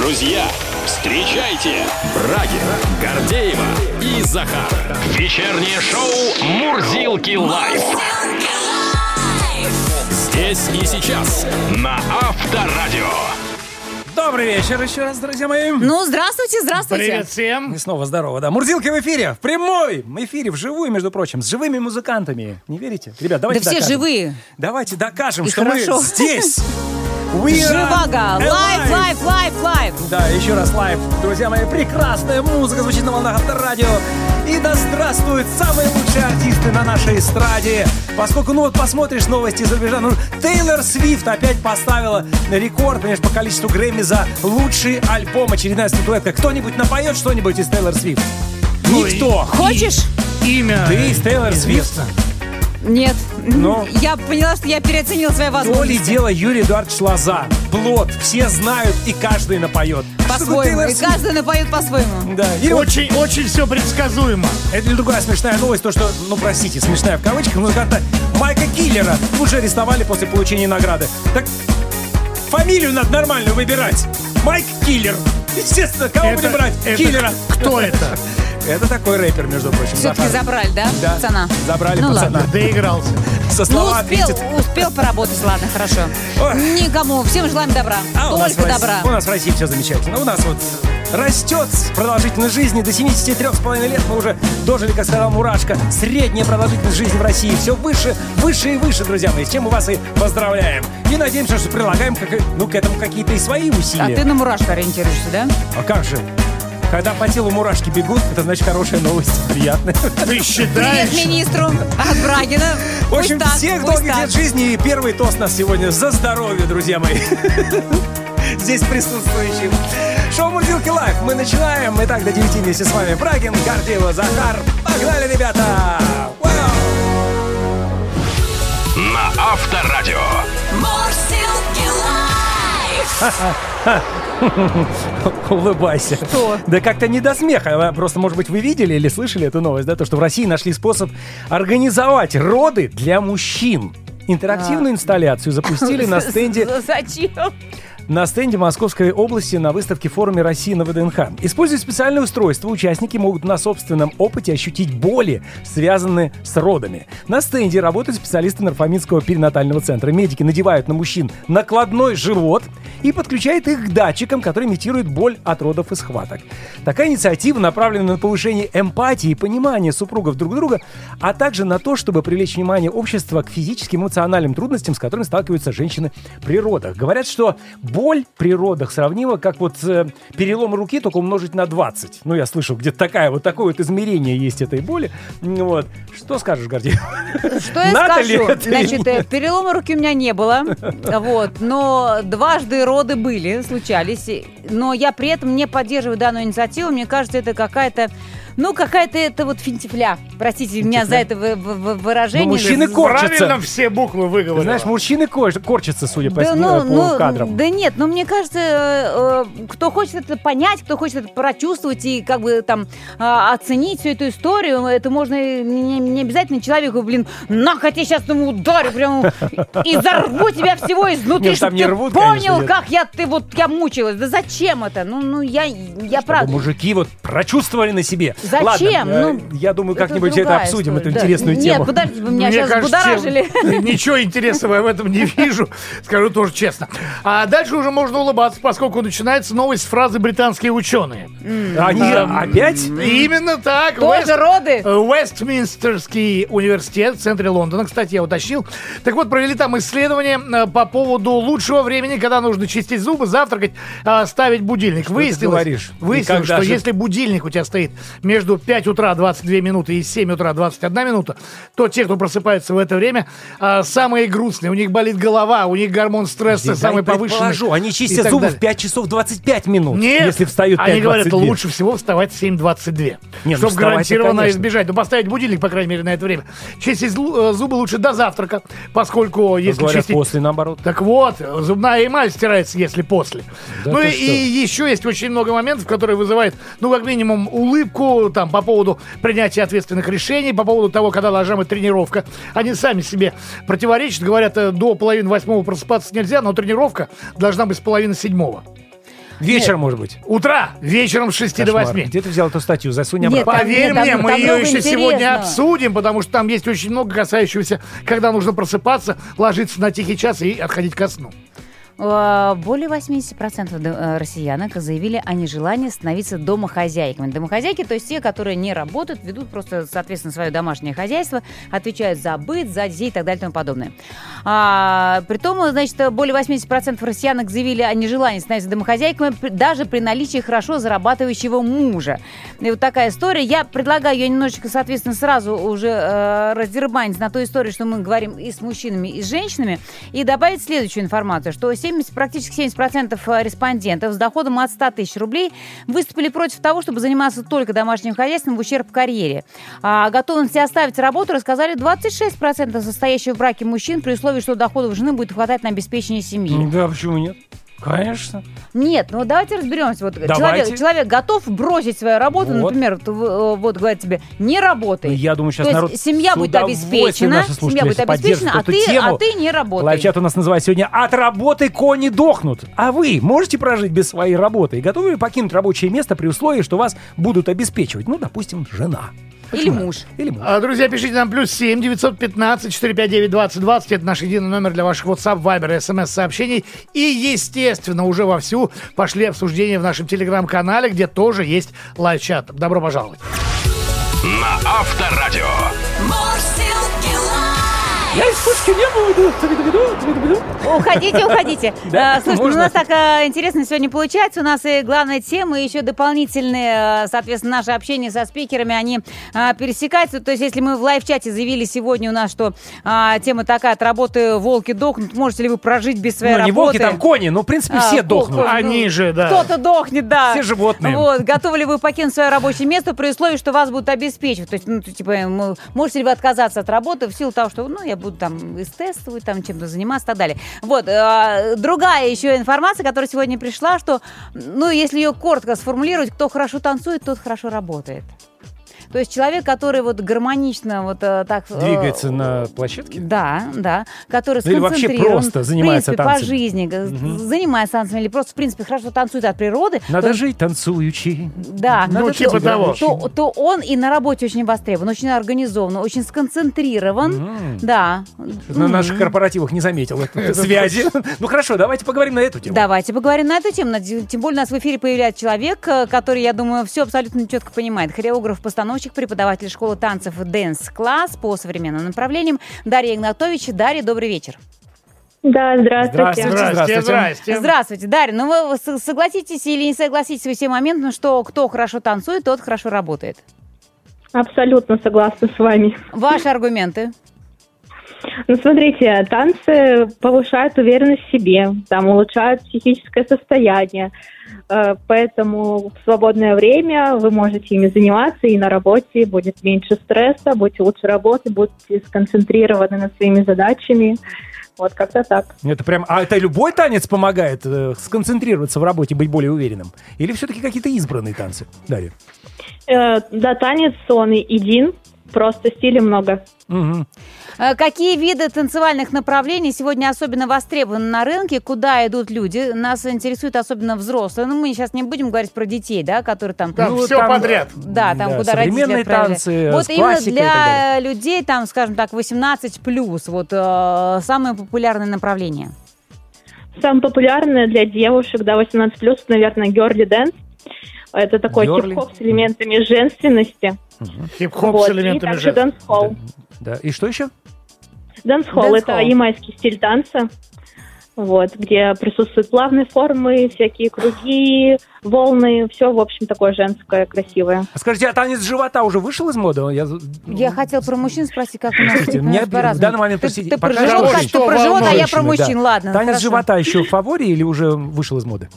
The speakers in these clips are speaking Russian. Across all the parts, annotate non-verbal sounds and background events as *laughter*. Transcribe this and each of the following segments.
Друзья, встречайте Брагина, Гордеева и Захар. Вечернее шоу «Мурзилки лайф». Здесь и сейчас на Авторадио. Добрый вечер еще раз, друзья мои. Ну, здравствуйте, здравствуйте. Привет всем. И снова здорово, да. Мурзилки в эфире, в прямой эфире, вживую, между прочим, с живыми музыкантами. Не верите? Ребят, давайте Да все докажем. живые. Давайте докажем, И что хорошо. мы здесь. *laughs* We Живаго. Лайв, alive. лайв, лайв, лайв. Да, еще раз лайв. Друзья мои, прекрасная музыка звучит на волнах Авторадио. И да здравствуют самые лучшие артисты на нашей эстраде. Поскольку, ну вот посмотришь новости за рубежа, ну, Тейлор Свифт опять поставила рекорд, понимаешь, по количеству Грэмми за лучший альбом. Очередная статуэтка. Кто-нибудь напоет что-нибудь из Тейлор Свифт? Ну, Никто. Хочешь? Имя. Ты из Тейлор Свифт? Нет. Ну. Я поняла, что я переоценила свои То ли возможности. дело Юрий Эдуардович Лоза. Плод. Все знают, и каждый напоет. По-своему. И каждый напоет по-своему. Да. Или вот Очень, очень все предсказуемо. Это другая смешная новость, то, что, ну, простите, смешная в кавычках, музыканта Майка Киллера уже арестовали после получения награды. Так фамилию надо нормальную выбирать. Майк Киллер. Естественно, кого Это- будем брать? это Киллера. Кто это? Это такой рэпер, между прочим. Все-таки Захар. забрали, да, Да, пацана? забрали ну, пацана. ладно. Доигрался. Со Ну, слова успел, ответит. успел поработать, ладно, хорошо. Ой. Никому, всем желаем добра. А у нас, в Только России, добра. у нас в России все замечательно. У нас вот растет продолжительность жизни до 73,5 лет. Мы уже дожили, как сказал Мурашка. Средняя продолжительность жизни в России все выше, выше и выше, друзья мои. С чем мы вас и поздравляем. И надеемся, что прилагаем как, ну, к этому какие-то и свои А усилия. ты на мурашку ориентируешься, да? А как же? Когда по телу мурашки бегут, это значит хорошая новость, приятная. Ты Привет считаешь? министру от Брагина. В общем, так, всех долгих так. лет жизни и первый тост нас сегодня за здоровье, друзья мои. *laughs* Здесь присутствующим. Шоу Мурзилки Live. Мы начинаем. Итак, до 9 вместе с вами Брагин, Гордеева, Захар. Погнали, ребята! Вау! На Авторадио. *laughs* *laughs* Улыбайся. Что? Да как-то не до смеха. А Просто, может быть, вы видели или слышали эту новость, да, то, что в России нашли способ организовать роды для мужчин. Интерактивную инсталляцию запустили на *laughs* стенде Зачем? На стенде Московской области на выставке форуме России на ВДНХ. Используя специальное устройство, участники могут на собственном опыте ощутить боли, связанные с родами. На стенде работают специалисты Нарфаминского перинатального центра. Медики надевают на мужчин накладной живот и подключают их к датчикам, которые имитируют боль от родов и схваток. Такая инициатива направлена на повышение эмпатии и понимания супругов друг друга, а также на то, чтобы привлечь внимание общества к физическим и эмоциональным трудностям, с которыми сталкиваются женщины при родах. Говорят, что боль при родах сравнима как вот э, перелом руки, только умножить на 20. Ну, я слышал, где-то такая, вот такое вот измерение есть этой боли. Вот. Что скажешь, Гордей? Что я Надо скажу? Значит, э, перелома руки у меня не было, вот, но дважды роды были, случались, и- но я при этом не поддерживаю данную инициативу, мне кажется, это какая-то, ну, какая-то это вот финтифля, простите меня за это вы- вы- вы- выражение. Ну, мужчины корчатся. Правильно все буквы выговорил. Знаешь, мужчины кор- корчатся, судя по, Да, ну, по ну, кадрам. да нет, но мне кажется, э, э, кто хочет это понять, кто хочет это прочувствовать и как бы там а, оценить всю эту историю, это можно не, не обязательно человеку, блин, на я сейчас ему ударю, прям и зарву тебя всего изнутри, чтобы ты рвут, понял, конечно, как я ты вот я мучилась. Да зачем это? Ну, ну я, я Чтобы правда. мужики вот прочувствовали на себе. Зачем? Ладно, э, Ну, я думаю, как-нибудь это обсудим, эту история. Да. интересную Нет, тему. подождите, вы меня Мне сейчас кажется, будоражили. *laughs* ничего интересного я в этом не вижу, скажу тоже честно. А дальше уже можно улыбаться, поскольку начинается новость с фразы «британские ученые». Они опять? Именно так. Тоже роды? Э, Вестминстерский университет в центре Лондона, кстати, я уточнил. Так вот, провели там исследование э, по поводу лучшего времени, когда нужно чистить зубы, завтракать, э, ставить будильник. выяснилось, выяснилось что если будильник у тебя стоит между 5 утра 22 минуты и 7 утра 21 минута, то те, кто просыпается в это время, э, самые грустные. У них болит голова, у них гормон стресса Дай самый повышенный. они чистят зубы далее. в 5 часов 25 минут, Нет, если встают в они говорят, 5.22. лучше всего вставать в 7.22. Не, ну чтобы вставать-то, гарантированно конечно. избежать. Ну, поставить будильник, по крайней мере, на это время. Чистить э, зубы лучше до завтрака, поскольку если Говорят, чистить... после, наоборот. Так вот, зубная эмаль стирается, если после. Да ну и, что? и еще есть очень много моментов, которые вызывают, ну, как минимум, улыбку там по поводу принятия ответственных решений, по поводу того, когда должна быть тренировка. Они сами себе противоречат, говорят, э, до половины восьмого просыпаться нельзя, но тренировка должна быть с половины седьмого. Вечером, может быть. Утра, вечером с 6 до Кошмар. 8. Где ты взял эту статью? Засунь Нет, обратно. Поверь нет, там- мне, мы там ее еще сегодня интересного. обсудим, потому что там есть очень много касающегося, когда нужно просыпаться, ложиться на тихий час и отходить ко сну. Э, Более 80% д- э, россиянок заявили о нежелании становиться домохозяйками. Домохозяйки, то есть те, которые не работают, ведут просто, соответственно, свое домашнее хозяйство, отвечают за быт, за детей и так далее и тому подобное. А, притом, значит, более 80% россиянок заявили о нежелании становиться домохозяйками даже при наличии хорошо зарабатывающего мужа. И вот такая история. Я предлагаю ее немножечко, соответственно, сразу уже э, раздербанить на ту историю, что мы говорим и с мужчинами, и с женщинами, и добавить следующую информацию, что 70, практически 70% респондентов с доходом от 100 тысяч рублей выступили против того, чтобы заниматься только домашним хозяйством в ущерб карьере. А о готовности оставить работу рассказали 26% состоящих в браке мужчин при условии, что доходов жены будет хватать на обеспечение семьи. Да, почему нет? Конечно. Нет, ну давайте разберемся. Вот Давайте. человек, человек готов бросить свою работу, Вот. например, вот, э, вот говорят тебе, не работай. Ну, Я думаю, сейчас То есть народ семья с будет обеспечена, семья будет обеспечена, а ты, тему. а ты не работай. Лайфчат у нас называется сегодня «От работы кони дохнут». А вы можете прожить без своей работы и готовы покинуть рабочее место при условии, что вас будут обеспечивать? Ну, допустим, жена. Или муж. Или муж. А, Друзья, пишите нам плюс 7 915 459 2020. Это наш единый номер для ваших WhatsApp, Viber, SMS-сообщений. И, естественно, уже вовсю пошли обсуждения в нашем телеграм-канале, где тоже есть лайв-чат. Добро пожаловать. На Авторадио. Я из Пушки не буду. Уходите, уходите. *laughs* Да, А, Слушайте, ну, у нас так а, интересно сегодня получается. У нас и главная тема, и еще дополнительные, а, соответственно, наше общение со спикерами, они а, пересекаются. То есть, если мы в лайв-чате заявили сегодня у нас, что а, тема такая, от работы волки дохнут, можете ли вы прожить без своей Ну, не работы? волки, там кони, ну, в принципе, А, все дохнут. Они же, да. Кто-то дохнет, да. Все животные. Вот. Готовы ли вы покинуть свое рабочее место при условии, что вас будут обеспечивать? То есть, ну, типа, можете ли вы отказаться от работы в силу того, что, ну, я буду там эстетствовать, там чем-то заниматься и так далее. Вот. э, другая еще информация, которая сегодня пришла, что, ну, если ее коротко сформулировать, кто хорошо танцует, тот хорошо работает. То есть человек, который вот гармонично вот э, так... э, Двигается на площадке? да, да, который Ну или вообще просто занимается в принципе, танцами. по жизни, г- занимается танцами или просто, в принципе, хорошо танцует от природы, Надо то, жить танцуючи. да, Ну, то- типа то, того. То, то он и на работе очень востребован, очень организован, очень сконцентрирован, М. да. На наших корпоративах не заметил связи. Ну хорошо, давайте поговорим на эту тему. Давайте поговорим на эту тему. Тем более у нас в эфире появляется человек, э, который, я думаю, все абсолютно четко понимает. Хореограф, постановщик, преподаватель школы танцев Dance Class по современным направлениям Дарья Игнатович. Дарья, добрый вечер. Да, здравствуйте. Здравствуйте. Здрасте. Здравствуйте, Дарья. Ну вы согласитесь или не согласитесь вы все моментом, что кто хорошо танцует, тот хорошо работает? Абсолютно согласна с вами. Ваши аргументы? Ну, смотрите, танцы повышают уверенность в себе, там улучшают психическое состояние. Э, Поэтому в свободное время вы можете ими заниматься, и на работе будет меньше стресса, будете лучше работать, будете сконцентрированы над своими задачами. Вот как-то так. Это прям, а это любой танец помогает э, сконцентрироваться в работе, быть более уверенным? Или все-таки какие-то избранные танцы, Дарья? Э, Да, танец, он и един, просто стилей много. Э, Какие виды танцевальных направлений сегодня особенно востребованы на рынке? Куда идут люди? Нас интересует особенно взрослые. Ну, мы сейчас не будем говорить про детей, да, которые там... Там Ну, все там, подряд. Да, там Да, куда родители современные отправили. танцы, Вот именно для людей, там, скажем так, 18 плюс, вот э, самое популярное направление. Самое популярное для девушек до 18+, наверное, girly dance. Это такой хип-хоп с элементами женственности. Хип-хоп Вот, с и элементами также жеста. дэнс-холл. Да. И что еще? Дэнс-холл – это ямайский стиль танца, вот, где присутствуют плавные формы, всякие круги, волны, все, в общем, такое женское, красивое. А скажите, а танец живота уже вышел из моды? Я... Я хотел про мужчин спросить, как у нас Слушайте, мне нас в данный момент ты, ты про живот, что а ты про живот, а я про Женщины, да. мужчин. Ладно, Танец хорошо. живота еще в фаворе или уже вышел из моды?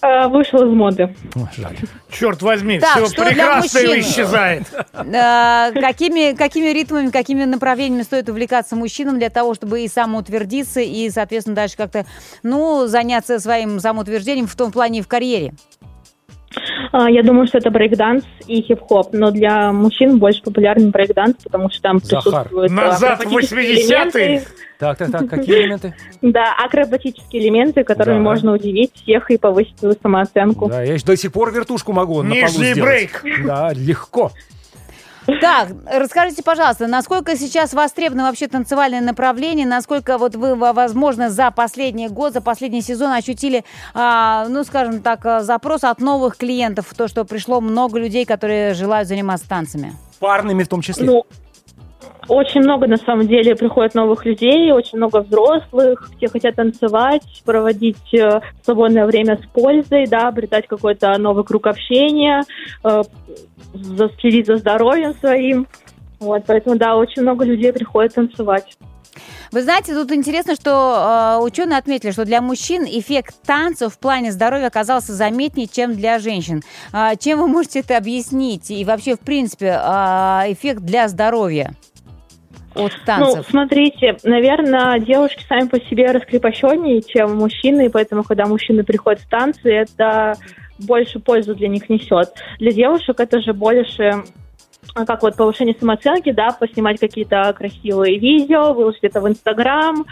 Э, Вышел из моды. Жаль. Черт возьми, Так, все прекрасное исчезает. Э, какими, какими ритмами, какими направлениями стоит увлекаться мужчинам для того, чтобы и самоутвердиться, и, соответственно, дальше как-то, ну, заняться своим самоутверждением в том плане и в карьере? А, Я думаю, что это брейкданс и хип-хоп, но для мужчин больше популярен брейкданс, потому что там Захар. присутствуют Назад в акробатические 80-е. элементы. Так, так, так, какие элементы? *laughs* Да, акробатические элементы, которыми Да. можно удивить всех и повысить свою самооценку. Да, я еще до сих пор вертушку могу на полу Нижний сделать. брейк. Да, легко. Так, расскажите, пожалуйста, насколько сейчас востребовано вообще танцевальное направление, насколько вот вы, во- возможно, за последний год, за последний сезон ощутили, а, ну, скажем так, а, запрос от новых клиентов, то, что пришло много людей, которые желают заниматься танцами? Парными в том числе. Ну, очень много на самом деле приходит новых людей, очень много взрослых, все хотят танцевать, проводить э, свободное время с пользой, да, обретать какой-то новый круг общения, э, за- следить за здоровьем своим. Вот, поэтому, да, очень много людей приходит танцевать. Вы знаете, тут интересно, что э, ученые отметили, что для мужчин эффект танцев в плане здоровья оказался заметнее, чем для женщин. А, чем вы можете это объяснить? И вообще, в принципе, а, эффект для здоровья от Ну, танцев? смотрите, наверное, девушки сами по себе раскрепощеннее, чем мужчины, и поэтому, когда мужчины приходят в танцы, это больше пользу для них несет. Для девушек это же больше а, как вот повышение самооценки, да, поснимать какие-то красивые видео, выложить это в Инстаграм.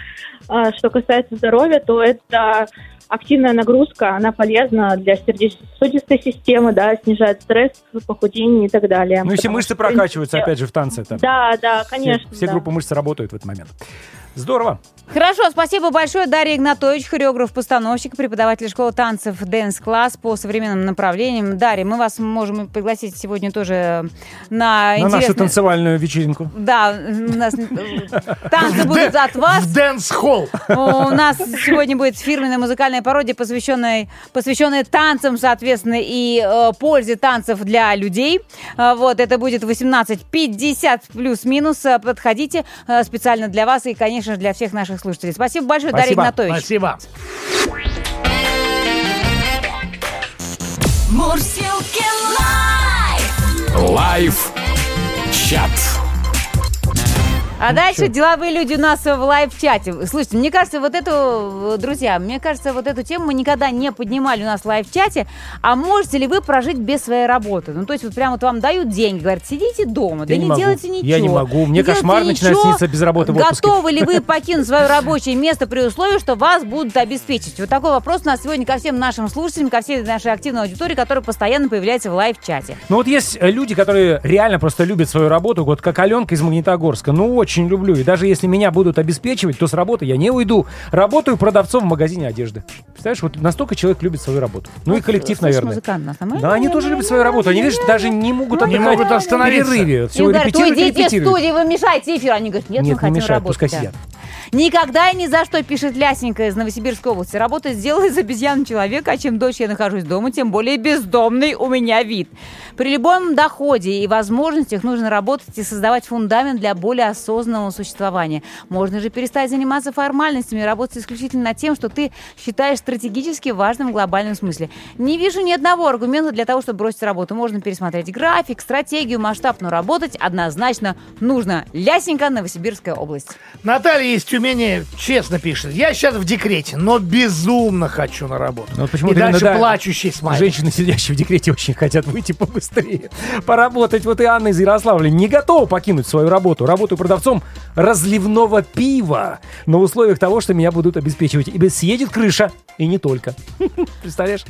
А, Что касается здоровья, то это активная нагрузка, она полезна для сердечно-сосудистой системы, да, снижает стресс, похудение и так далее. Ну, если Потому мышцы что, принципе, прокачиваются, опять же, в танце. там Да, да, все- конечно. Все да. группы мышц работают в этот момент. Здорово. Хорошо, спасибо большое. Дарья Игнатович, хореограф-постановщик, преподаватель школы танцев Dance Class по современным направлениям. Дарья, мы вас можем пригласить сегодня тоже на, На нашу интересный- танцевальную вечеринку. Да, у нас э, танцы будут от вас. В дэнс-холл. У нас сегодня будет фирменная музыкальная пародия, посвященная, посвященная танцам, соответственно, и э, пользе танцев для людей. А, вот, это будет 18.50 плюс-минус. Подходите э, специально для вас и, конечно же, для всех наших слушателей. Спасибо большое, Спасибо. Дарья Игнатович. Спасибо. Мурзилки Live! Live чат. А дальше деловые люди у нас в live-чате. Слушайте, мне кажется, вот эту, друзья, мне кажется, вот эту тему мы никогда не поднимали у нас в live-чате. А можете ли вы прожить без своей работы? Ну, то есть вот прямо вот вам дают деньги, говорят, сидите дома, да Я не не, могу. делайте ничего. Я не могу. Мне Не кошмар начинает сниться без работы в отпуске. Готовы ли вы *laughs* покинуть свое рабочее место при условии, что вас будут обеспечить? Вот такой вопрос у нас сегодня ко всем нашим слушателям, ко всей нашей активной аудитории, которая постоянно появляется в live-чате. Ну вот есть э, люди, которые реально просто любят свою работу, вот как Аленка из Магнитогорска. Ну, очень люблю. И даже если меня будут обеспечивать, то с работы я не уйду. Работаю продавцом в магазине одежды. Представляешь, вот настолько человек любит свою работу. Ну и коллектив, Слышь, наверное. музыкант нас. Да, они тоже любят свою работу. Они, видишь, даже не могут Не отдыхать могут остановиться. в перерыве. Все говорят, репетируют, уйдите репетируют. студии, вы мешаете эфир. Они говорят, нет, Нет, мы не хотим мешают, работать. пускай да. сидят. Никогда и ни за что, пишет Лясенька из Новосибирской области. Работа сделала из обезьян человека, а чем дольше я нахожусь дома, тем более бездомный у меня вид. При любом доходе и возможностях нужно работать и создавать фундамент для более осознанного существования. Можно же перестать заниматься формальностями и работать исключительно тем, что ты считаешь стратегически важным в глобальном смысле. Не вижу ни одного аргумента для того, чтобы бросить работу. Можно пересмотреть график, стратегию, масштаб, но работать однозначно нужно. Лясенька, Новосибирская область. Наталья из Тюмени честно пишет. Я сейчас в декрете, но безумно хочу на работу. Ну, вот почему-то И дальше именно, да, плачущий смайлик. Женщины, сидящие в декрете, очень хотят выйти побыстрее, поработать. Вот и Анна из Ярославля не готова покинуть свою работу. Работаю продавцом разливного пива на условиях того, что меня будут обеспечивать. Ибо съедет крыша, и не только. *laughs* Представляешь?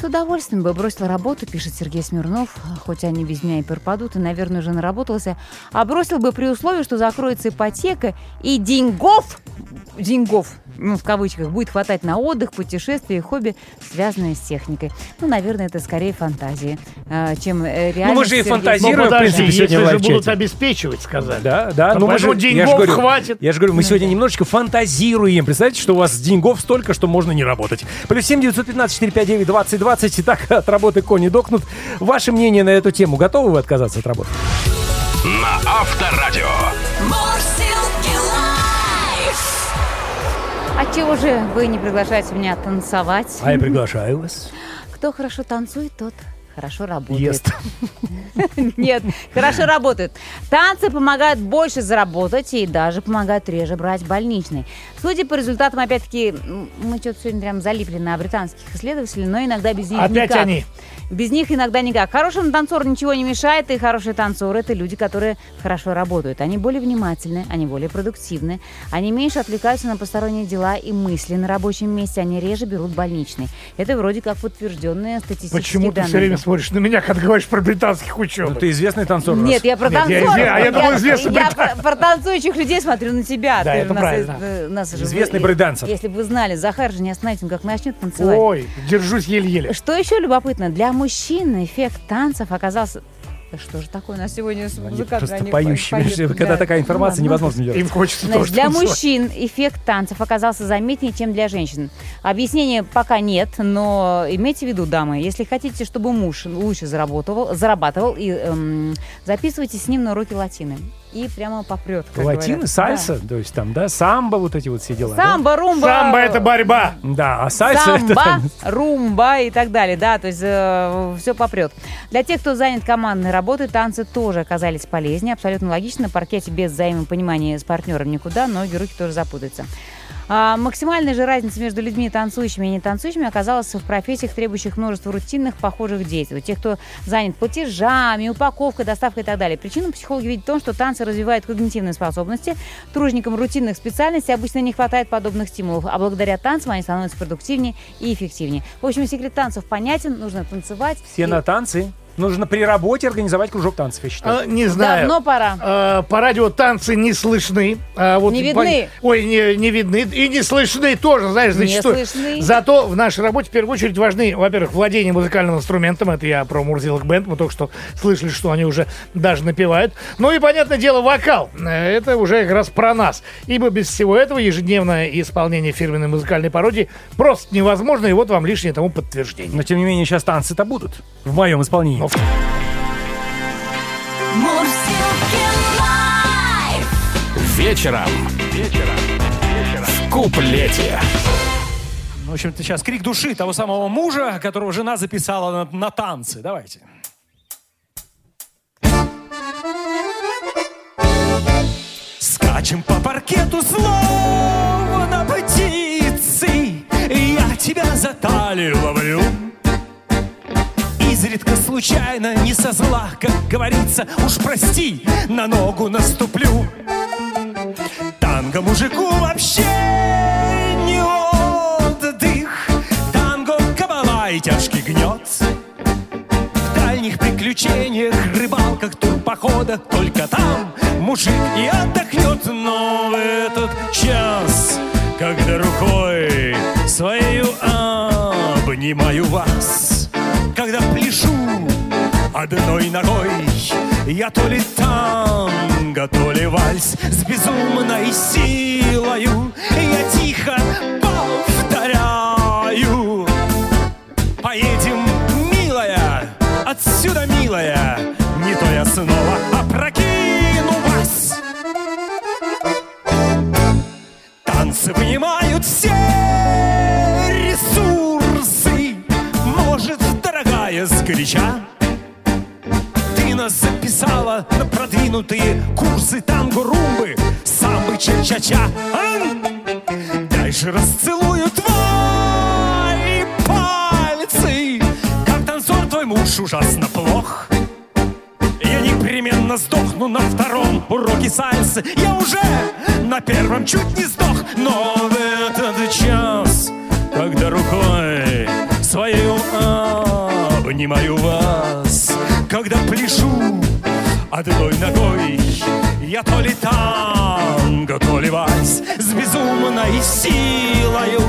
С удовольствием бы бросила работу, пишет Сергей Смирнов, хоть они без меня и пропадут, и, наверное, уже наработался. А бросил бы при условии, что закроется ипотека, и деньгов, деньгов, ну, в кавычках, будет хватать на отдых, путешествия и хобби, связанные с техникой. Ну, наверное, это скорее фантазии, э, чем э, реально. мы же и Ну, фантазируем. в подожди, принципе, сегодня если же будут обеспечивать, сказали. Да, да. Ну мы же, я деньгов же говорю, хватит. Я же говорю, мы сегодня немножечко фантазируем. Представляете, что у вас деньгов столько, что можно не работать. Плюс 7 915 459 20 20. Итак, от работы кони докнут. Ваше мнение на эту тему. Готовы вы отказаться от работы? На Авторадио. А чего же вы не приглашаете меня танцевать? А я приглашаю вас. Кто хорошо танцует, тот хорошо работают. Ест. *laughs* Нет, хорошо работают. Танцы помогают больше заработать и даже помогают реже брать больничный. Судя по результатам, опять-таки, мы что-то сегодня прям залипли на британских исследователей, но иногда без них Опять никак. они. Без них иногда никак. Хорошим танцору ничего не мешает, и хорошие танцоры – это люди, которые хорошо работают. Они более внимательны, они более продуктивны, они меньше отвлекаются на посторонние дела и мысли на рабочем месте, они реже берут больничный. Это вроде как подтвержденные статистические Почему ты данные. все время смотришь на меня, когда говоришь про британских Ну, ученых? ты известный танцор. нас. Нет, я про Нет, я танцоров. а я думал, известный я британец. про, про танцующих людей смотрю на тебя. Да, Ты это нас, правильно. э, нас же Известный брейкдансер. Если бы вы знали, Захар же не остановится, он как начнет танцевать. Ой, держусь еле-еле. Что еще любопытно, для мужчин эффект танцев оказался... Да что же такое у нас сегодня с Они музыкантами? просто Они поющие. поют, Когда да. такая информация, Ну ладно, невозможно делать. Им хочется Значит, тоже для танцевать. мужчин эффект танцев оказался заметнее, чем для женщин. Объяснения пока нет, но имейте в виду, дамы, если хотите, чтобы муж лучше заработал, зарабатывал, и, эм, записывайтесь с ним на уроки латины. И прямо попрет. Латины, сальса, то есть там, да, самбо, вот эти вот все Да. дела. да? Самбо, румба. Самбо — это борьба. Да, а сальса это... Самбо, там- румба и так далее, да, то есть все попрет. Для тех, кто занят командной работой, танцы тоже оказались полезнее. Абсолютно логично, на паркете без взаимопонимания с партнером никуда, ноги, руки тоже запутаются. А, максимальная же разница между людьми танцующими и не танцующими оказалась в профессиях, требующих множества рутинных похожих действий. У тех, кто занят платежами, упаковкой, доставкой и так далее. Причину психологи видят в том, что танцы развивают когнитивные способности. Тружникам рутинных специальностей обычно не хватает подобных стимулов, а благодаря танцам они становятся продуктивнее и эффективнее. В общем, секрет танцев понятен, нужно танцевать. Все И на танцы. Нужно при работе организовать кружок танцев, я считаю. А, Не знаю. Давно пора. А, По радио танцы не слышны. а вот Не по- видны. Ой, не, не видны. И не слышны тоже, знаешь, Не зачастую. слышны. Зато в нашей работе в первую очередь важны, во-первых, владение музыкальным инструментом. Это я про Мурзилок Бенд. Мы только что слышали, что они уже даже напевают. Ну и, понятное дело, вокал. Э, Это уже как раз про нас. Ибо без всего этого ежедневное исполнение фирменной музыкальной пародии просто невозможно. И вот вам лишнее тому подтверждение. Но тем не менее сейчас танцы-то будут в моем исполнении. Ну, Live. Вечером. Вечером. В куплете. В общем-то, сейчас крик души того самого мужа, которого жена записала на, на танцы. Давайте. Скачем по паркету словно птицы Я тебя за талию ловлю Изредка случайно, не со зла, как говорится Уж прости, на ногу наступлю. Танго мужику вообще не отдых. Танго кабала и тяжкий гнет. В дальних приключениях, рыбалках, турпоходах Только там мужик и отдохнет одной ногой Я то ли танго, то ли вальс С безумной силою Я тихо повторяю. Поедем, милая, отсюда, милая Не то я снова опрокину вас. Танцы вынимают все ресурсы. Может, дорогая, нас записала на продвинутые курсы танго-румбы Самбы ча-ча-ча! Дай же расцелую твои пальцы. Как танцор твой муж ужасно плох. Я непременно сдохну на втором уроке сальсы Я уже на первом чуть не сдох. Но в этот час, когда рукой своей обнимаю вас Когда пляшу одной ногой Я то ли танго, то ли вальс С безумной силою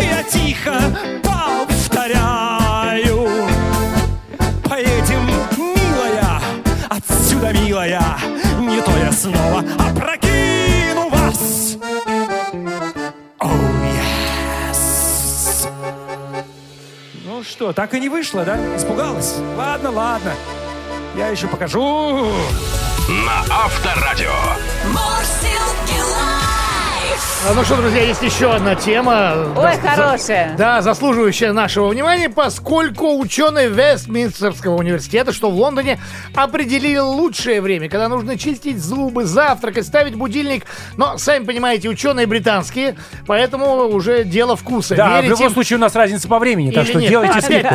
Я тихо повторяю Поедем, милая, отсюда, милая Не то я снова опрокину вас Oh, yes. Ну что, так и не вышло, да? Испугалась? Ладно, ладно. Я еще покажу. На Авторадио. А, Ну что, друзья, есть еще одна тема. Ой, Да, хорошая. Да, заслуживающая нашего внимания, поскольку ученые Вестминстерского университета, что в Лондоне, определили лучшее время, когда нужно чистить зубы, завтракать, ставить будильник. Но, сами понимаете, ученые британские, поэтому уже дело вкуса. Да, в Верить любом случае у нас разница по времени, так или что нет? делайте скидку.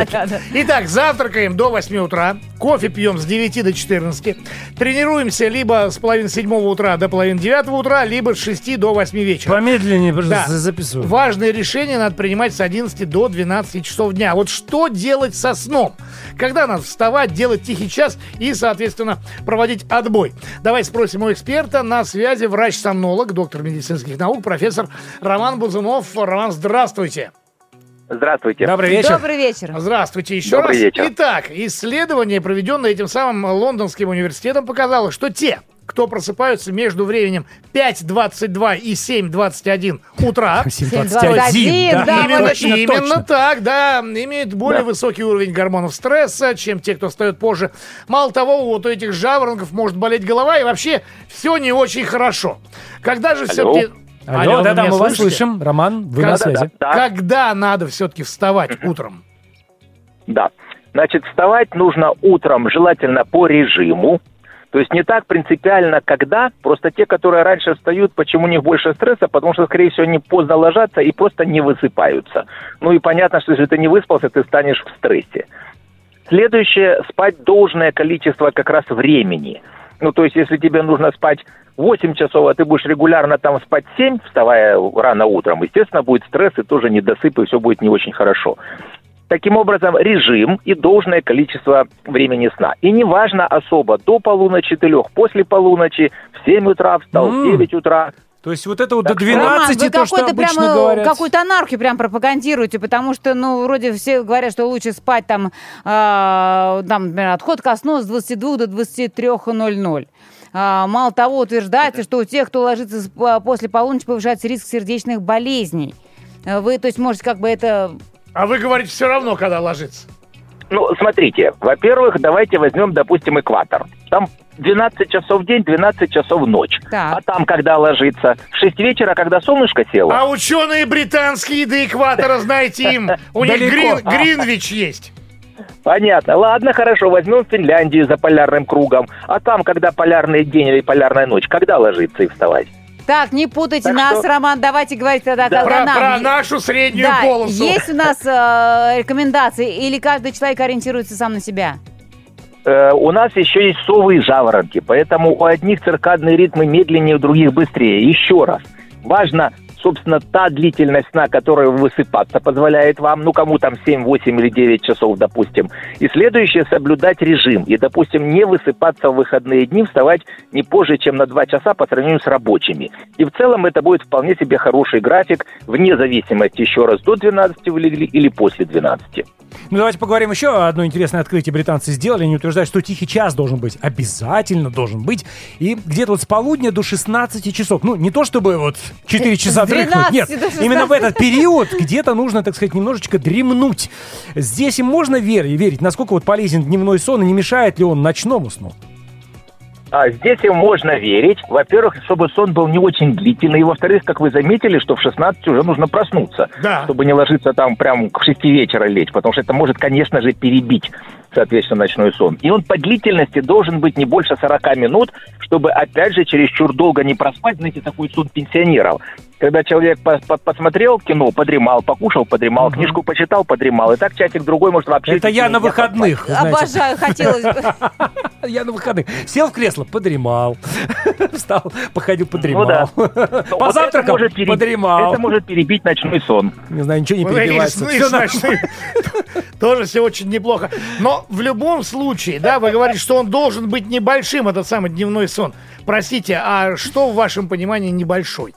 Итак, завтракаем до 8 утра, кофе пьем с 9 до 14, тренируемся либо с половины седьмого утра до половины девятого утра, либо с 6 до 8 вечера. Помедленнее Да. за- записываю. Важные решения надо принимать с 11 до 12 часов дня. Вот что делать со сном? Когда надо вставать, делать тихий час и, соответственно, проводить отбой? Давай спросим у эксперта. На связи врач-сомнолог, доктор медицинских наук, профессор Роман Бузунов. Роман, здравствуйте. Здравствуйте. Добрый вечер. Добрый вечер. Здравствуйте еще Добрый раз. вечер. Итак, исследование, проведенное этим самым лондонским университетом, показало, что те, кто просыпаются между временем 5.22 и 7.21 утра, *laughs* 7.21, да, именно, вот точно, именно точно. так, да, имеют более высокий уровень гормонов стресса, чем те, кто встает позже. Мало того, вот у этих жаворонков может болеть голова, и вообще все не очень хорошо. Когда же все-таки... Алло, вы да-да, мы вас слышим. Роман, вы Да, на да, связи. Да, Когда надо все-таки вставать утром? да. Значит, вставать нужно утром, желательно по режиму. То есть не так принципиально, когда. Просто те, которые раньше встают, почему у них больше стресса? Потому что, скорее всего, они поздно ложатся и просто не высыпаются. Ну и понятно, что если ты не выспался, ты станешь в стрессе. Следующее, спать должное количество как раз времени. Ну, то есть, если тебе нужно спать 8 часов, а ты будешь регулярно там спать 7, вставая рано утром, естественно, будет стресс и тоже недосып, и все будет не очень хорошо. Таким образом, режим и должное количество времени сна. И неважно особо, до полуночи, трех, после полуночи, в 7 утра встал, в М. 9 утра. То есть вот это вот до Так что- 12, Роман, вы то, что какой-то обычно прямо говорят. какую-то анархию прям пропагандируете, потому что, ну, вроде все говорят, что лучше спать там, а, там, например, отход ко сну с 22 до 23.00. А, мало того, утверждается, что у тех, кто ложится а, после полуночи, повышается риск сердечных болезней. Вы, то есть, можете как бы это... А вы говорите все равно, когда ложиться. Ну, смотрите, во-первых, давайте возьмем, допустим, экватор. Там 12 часов в день, 12 часов в ночь. Так. А там когда ложиться? В 6 вечера, когда солнышко село? А ученые британские до экватора, знаете им, у них. Грин- Гринвич есть. Понятно. Ладно, хорошо, возьмем Финляндию за полярным кругом. А там, когда полярный день или полярная ночь, когда ложиться и вставать? Так, не путайте Так нас, что- Роман, давайте говорить тогда, Да. когда Про, нам... про нашу среднюю да, полосу. есть у нас э, рекомендации, или каждый человек ориентируется сам на себя? Э, у нас еще есть совы и жаворонки, поэтому у одних циркадные ритмы медленнее, у других быстрее. Еще раз, важно, собственно, та длительность сна, которая высыпаться позволяет вам, ну, кому там 7, 8 или 9 часов, допустим. И следующее, соблюдать режим. И, допустим, не высыпаться в выходные дни, вставать не позже, чем на 2 часа по сравнению с рабочими. И в целом это будет вполне себе хороший график, вне зависимости, еще раз, до 12 вы легли или после 12. Ну, давайте поговорим еще о одно интересное открытие британцы сделали. Они утверждают, что тихий час должен быть. Обязательно должен быть. И где-то вот с полудня до 16 часов. Ну, не то чтобы вот 4 часа дрыхнуть. Нет, 12 до 16. именно в этот период где-то нужно, так сказать, немножечко дремнуть. Здесь им можно верить, верить, насколько вот полезен дневной сон и не мешает ли он ночному сну. А здесь им можно верить. Во-первых, чтобы сон был не очень длительный. И во-вторых, как вы заметили, что в 16 уже нужно проснуться. Да. Чтобы не ложиться там прям к 6 вечера лечь. Потому что это может, конечно же, перебить, соответственно, ночной сон. И он по длительности должен быть не больше 40 минут, чтобы, опять же, чересчур долго не проспать. Знаете, такой сон пенсионеров. Когда человек по- по- посмотрел кино, подремал, покушал, подремал, книжку почитал, подремал. И так часик-другой может вообще... Это я на выходных. Обожаю, хотелось бы. *laughs* Я на выходных. Сел в кресло, подремал. *laughs* Встал, походил, подремал. *laughs* Ну. Вот это Позавтракал, может перебить- подремал. Это может перебить ночной сон. Не знаю, ничего не перебивается. Тоже все очень неплохо. Но в любом случае, да, вы говорите, что он должен быть небольшим, этот самый дневной сон. Простите, а что в вашем понимании небольшой?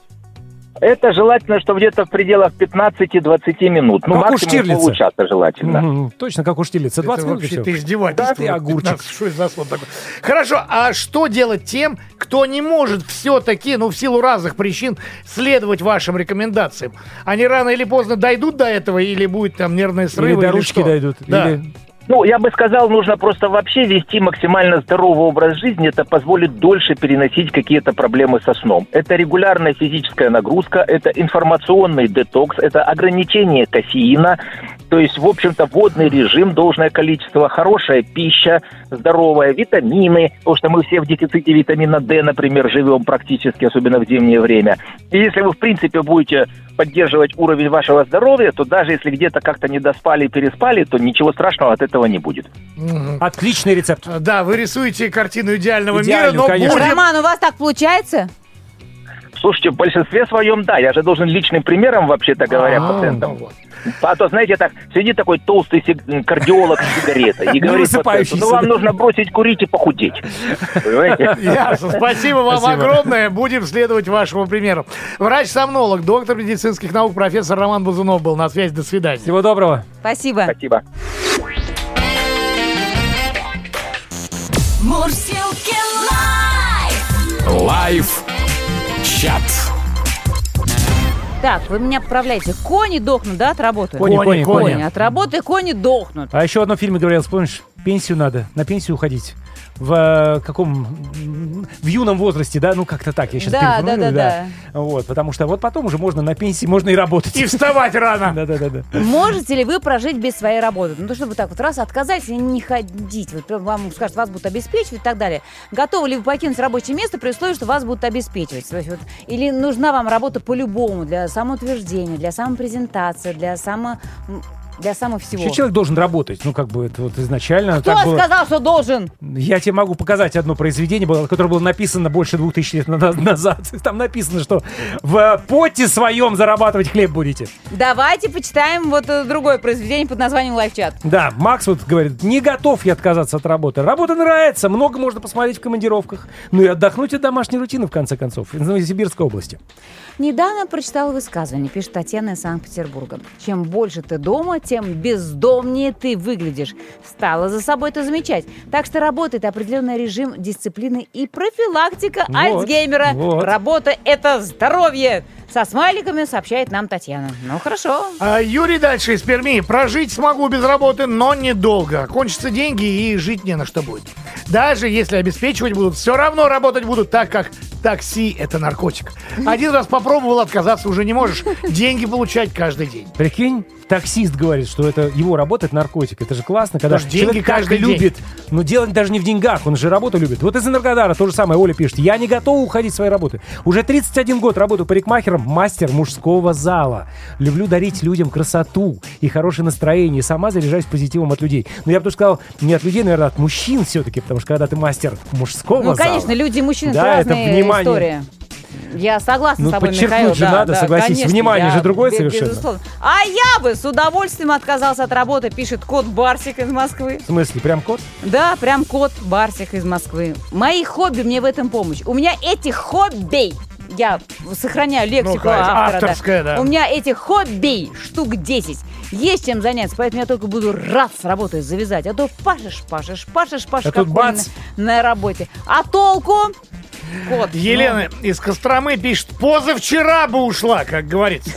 Это желательно, что где-то в пределах 15-20 минут. Ну, Как у максимум Штирлица. получаса желательно. Мгм, Точно, как у Штирлица. 20 это минут вообще ты издевательство. Да ты огурчик. 15, Что за сон такой? Хорошо, а что делать тем, кто не может все-таки, ну, в силу разных причин, следовать вашим рекомендациям? Они рано или поздно дойдут до этого, или будет там нервные срывы? Или до или ручки что? дойдут. Да. Или Ну, я бы сказал, нужно просто вообще вести максимально здоровый образ жизни. Это позволит дольше переносить какие-то проблемы со сном. Это регулярная физическая нагрузка, это информационный детокс, это ограничение кофеина. То есть, в общем-то, водный режим, должное количество, хорошая пища, здоровая, витамины, потому что мы все в дефиците витамина D, например, живем практически, особенно в зимнее время. И если вы, в принципе, будете поддерживать уровень вашего здоровья, то даже если где-то как-то не доспали, переспали, то ничего страшного от этого не будет. Отличный рецепт. Да, вы рисуете картину идеального Идеальную, мира, но конечно. будем... Роман, у вас так получается? Слушайте, в большинстве своем, да, я же должен личным примером, вообще-то говоря, А, пациентам. ну вот. А то, знаете, так, сидит такой толстый сиг- кардиолог с сигаретой и говорит пациенту, ну вам нужно бросить курить и похудеть. Понимаете? Ясно. Спасибо вам Спасибо. огромное. Будем следовать вашему примеру. Врач-сомнолог, доктор медицинских наук, профессор Роман Бузунов был на связи. До свидания. Всего доброго. Спасибо. Спасибо. Мурзилки Live. Live чат. Так, вы меня поправляете. Кони дохнут, да, от работы? Кони, кони, кони. Кони. От работы кони дохнут. А еще в одном фильме говорил, помнишь, пенсию надо, на пенсию уходить. В э, каком... В юном возрасте, да? Ну, как-то так, я сейчас Да, да, да, да. Вот, потому что вот потом уже можно на пенсии, можно и работать. И вставать рано. *laughs* Да-да-да. Можете ли вы прожить без своей работы? Ну, то, чтобы так вот раз отказались и не ходить. Вот вам скажут, вас будут обеспечивать и так далее. Готовы ли вы покинуть рабочее место при условии, что вас будут обеспечивать? То есть вот, или нужна вам работа по-любому для самоутверждения, для самопрезентации, для само... для самого всего? Вообще человек должен работать, ну, как бы это вот изначально Кто так было. сказал, что должен? Я тебе могу показать одно произведение, которое было написано больше двух тысяч лет на- назад. *laughs* Там написано, что в поте своем зарабатывать хлеб будете. Давайте почитаем вот э, другое произведение под названием «Лайфчат». Да, Макс вот говорит, не готов я отказаться от работы. Работа нравится, много можно посмотреть в командировках. Ну и отдохнуть от домашней рутины, в конце концов, из Новосибирской области. Недавно прочитала высказывание, пишет Татьяна из Санкт-Петербурга. Чем больше ты дома, тем бездомнее ты выглядишь. Стала за собой это замечать. Так что работает определенный режим дисциплины и профилактика Вот, Альцгеймера. вот. Работа – это здоровье. Со смайликами сообщает нам Татьяна. Ну, хорошо. А, Юрий дальше из Перми. Прожить смогу без работы, но недолго. Кончатся деньги и жить не на что будет. Даже если обеспечивать будут, все равно работать будут так, как такси – это наркотик. Один раз попробовал, отказаться уже не можешь. Деньги получать каждый день. Прикинь, таксист говорит, что это его работа, это наркотик. Это же классно, когда Потому деньги каждый день. любит. Но дело даже не в деньгах, он же работу любит. Вот из Энергодара то же самое Оля пишет. Я не готова уходить с своей работы. Уже 31 год работаю парикмахером, мастер мужского зала. Люблю дарить людям красоту и хорошее настроение. И сама заряжаюсь позитивом от людей. Но я бы тоже сказал, не от людей, наверное, от мужчин все-таки, потому что когда ты мастер мужского Ну, зала... конечно, люди и мужчины Да, это это разные внимание. истории. Я согласна Ну, с тобой, подчеркнуть Михаил. же да, надо, да, согласись. конечно, Внимание я же другое бе- совершенно. безусловно. А я бы с удовольствием отказался от работы, пишет кот Барсик из Москвы. В смысле, прям кот? Да, прям кот Барсик из Москвы. Мои хобби мне в этом помощь. У меня этих хобби я сохраняю лексику Ну, автора. авторская, да. У меня этих хобби штук 10. Есть чем заняться, поэтому я только буду рад с работой завязать. А то пашешь, пашешь, пашешь, пашешь, А как бац. на, на работе. А толку? Кот. Елена из Костромы пишет, позавчера бы ушла, как говорится.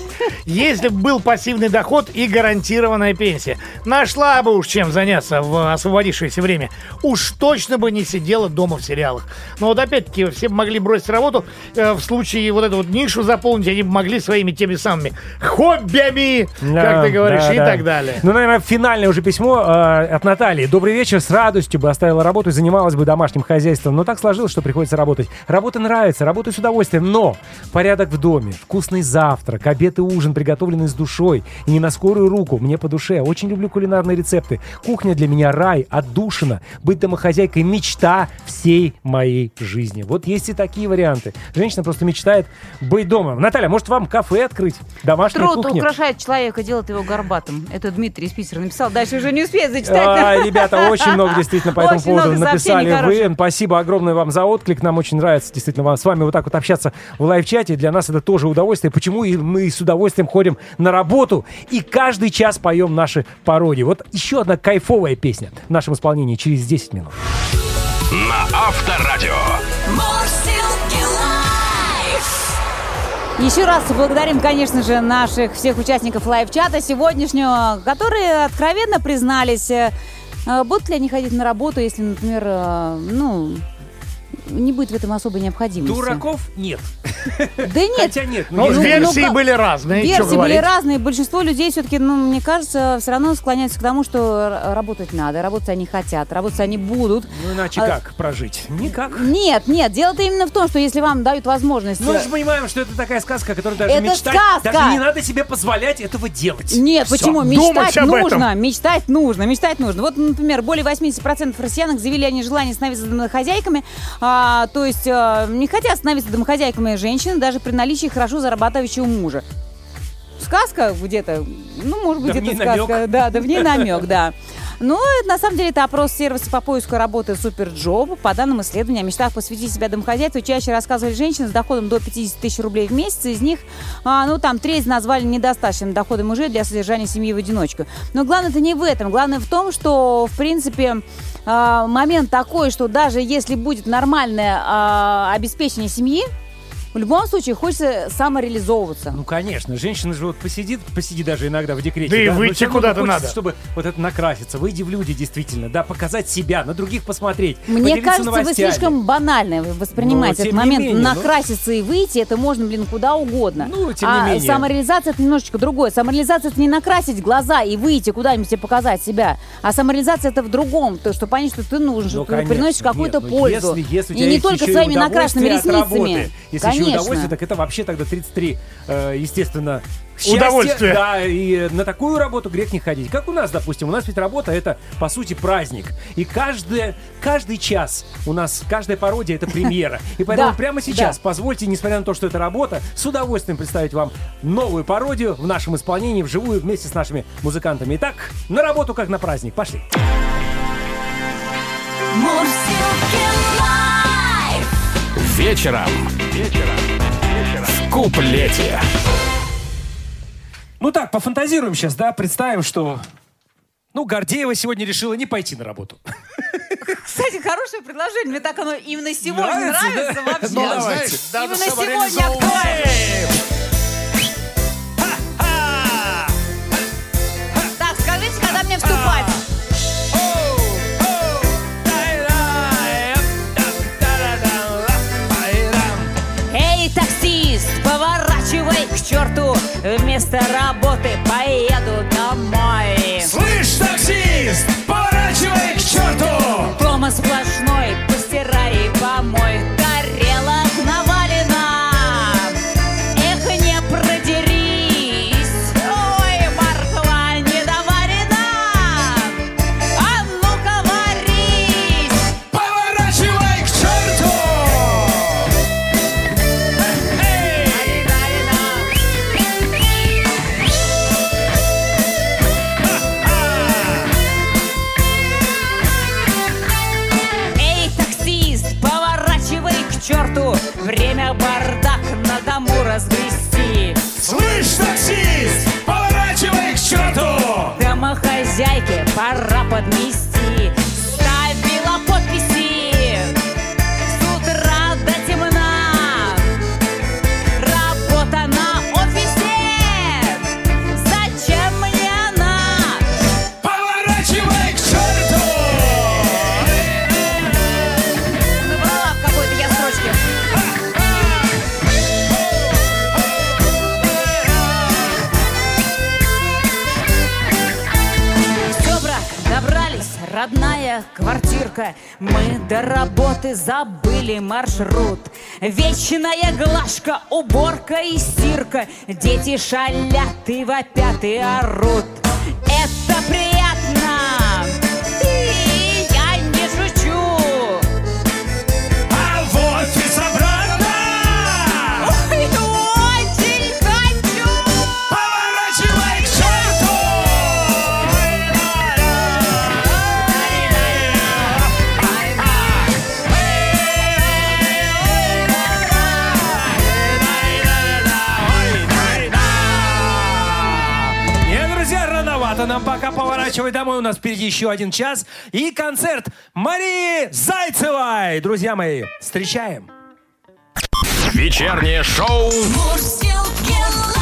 Если бы был пассивный доход и гарантированная пенсия. Нашла бы уж чем заняться в освободившееся время. Уж точно бы не сидела дома в сериалах. Но вот опять-таки все бы могли бросить работу. э, в случае вот эту вот нишу заполнить, они бы могли своими теми самыми хоббями, Да, как ты говоришь, да, и да. так далее. Ну, наверное, финальное уже письмо э, от Натальи. Добрый вечер, с радостью бы оставила работу и занималась бы домашним хозяйством. Но так сложилось, что приходится работать. Работа нравится, работаю с удовольствием, но порядок в доме, вкусный завтрак, обед и ужин, приготовленный с душой и не на скорую руку, мне по душе. Очень люблю кулинарные рецепты. Кухня для меня рай, отдушина. Быть домохозяйкой – мечта всей моей жизни. Вот есть и такие варианты. Женщина просто мечтает быть дома. Наталья, может вам кафе открыть? Домашняя Труд кухня? украшает человека, делает его горбатым. Это Дмитрий из Питера написал. Дальше уже не успеет зачитать. А, ребята, очень много действительно по этому поводу написали вы. Спасибо огромное вам за отклик. Нам очень нравится действительно вам, с вами вот так вот общаться в лайв-чате. Для нас это тоже удовольствие. Почему и мы с удовольствием ходим на работу и каждый час поем наши пародии. Вот еще одна кайфовая песня в нашем исполнении через 10 минут. На Авторадио. Еще раз благодарим, конечно же, наших всех участников лайв-чата сегодняшнего, которые откровенно признались э, будут ли они ходить на работу, если, например, э, ну, не будет в этом особой необходимости? Дураков нет. *laughs* Да нет. Хотя нет. ну, Ну, ну, версии как- были разные. Версии были разные. Большинство людей все-таки, ну, мне кажется, все равно склоняются к тому, что работать надо, работать они хотят, работать они будут. Ну иначе А- как прожить? Никак. Нет, нет, дело-то именно в том, что если вам дают возможность... Ну, мы э, же понимаем, что это такая сказка, которую даже Это мечтать, сказка! даже не надо себе позволять этого делать. Нет, Всё. почему? Мечтать нужно, мечтать нужно, мечтать нужно. Вот, например, более 80% россиянок заявили они желание становиться домохозяйками, а, то есть а, не хотят становиться домохозяйками женщины даже при наличии хорошо зарабатывающего мужа. Сказка где-то, ну, может быть, Да это сказка. Да, да, в ней намек, да. Но это, на самом деле это опрос сервиса по поиску работы Суперджоb. По данным исследования, о мечтах посвятить себя домохозяйству чаще рассказывали женщины с доходом до 50 тысяч рублей в месяц. Из них, а, ну, там, треть назвали недостаточным доходом мужей для содержания семьи в одиночку. Но главное-то не в этом. Главное в том, что, в принципе, а, момент такой, что даже если будет нормальное а, обеспечение семьи, в любом случае хочется самореализовываться. Ну, конечно, женщина же вот посидит, посиди даже иногда в декрете. Да и но выйти куда-то надо. чтобы вот это накраситься, выйди в люди действительно, да, показать себя, на других посмотреть, Мне кажется, вы новостями. слишком банально воспринимаете Но, этот не момент. менее, ну. Накраситься и выйти, это можно, блин, куда угодно. Ну, тем не а менее. самореализация это немножечко другое. Самореализация это не накрасить глаза и выйти куда-нибудь и показать себя. А самореализация это в другом. То, что понять, что ты нужен, Ну, что ты конечно. приносишь какую-то ну, пользу. Если, если и не только и своими накрашенными ресницами. работы, Если еще и Конечно. удовольствие, так это вообще тогда 33, э, естественно, счастье, Удовольствие. Да, и на такую работу грех не ходить. Как у нас, допустим, у нас ведь работа это, по сути, праздник. И каждый, каждый час у нас, каждая пародия это премьера. И поэтому Да, прямо сейчас да. позвольте, несмотря на то, что это работа, с удовольствием представить вам новую пародию в нашем исполнении, вживую, вместе с нашими музыкантами. Итак, на работу как на праздник. Пошли. Live. Вечером. Вечером. В куплете. Ну так, пофантазируем сейчас, да, представим, что... Ну, Гордеева сегодня решила не пойти на работу. Кстати, хорошее предложение. Мне так оно именно сегодня Нравится, нравится, да? вообще. Ну, давайте. Именно сегодня открываем. Так, скажите, когда мне вступать? Черту Вместо работы поеду домой Слышь, таксист, поворачивай к черту! Дома сплошной, родная квартирка. Мы до работы забыли маршрут. Вечная глажка, уборка и стирка. Дети шалят и вопят и орут нам пока поворачивать домой. У нас впереди еще один час и концерт Марии Зайцевой. Друзья мои, встречаем. Вечернее шоу Мурзилки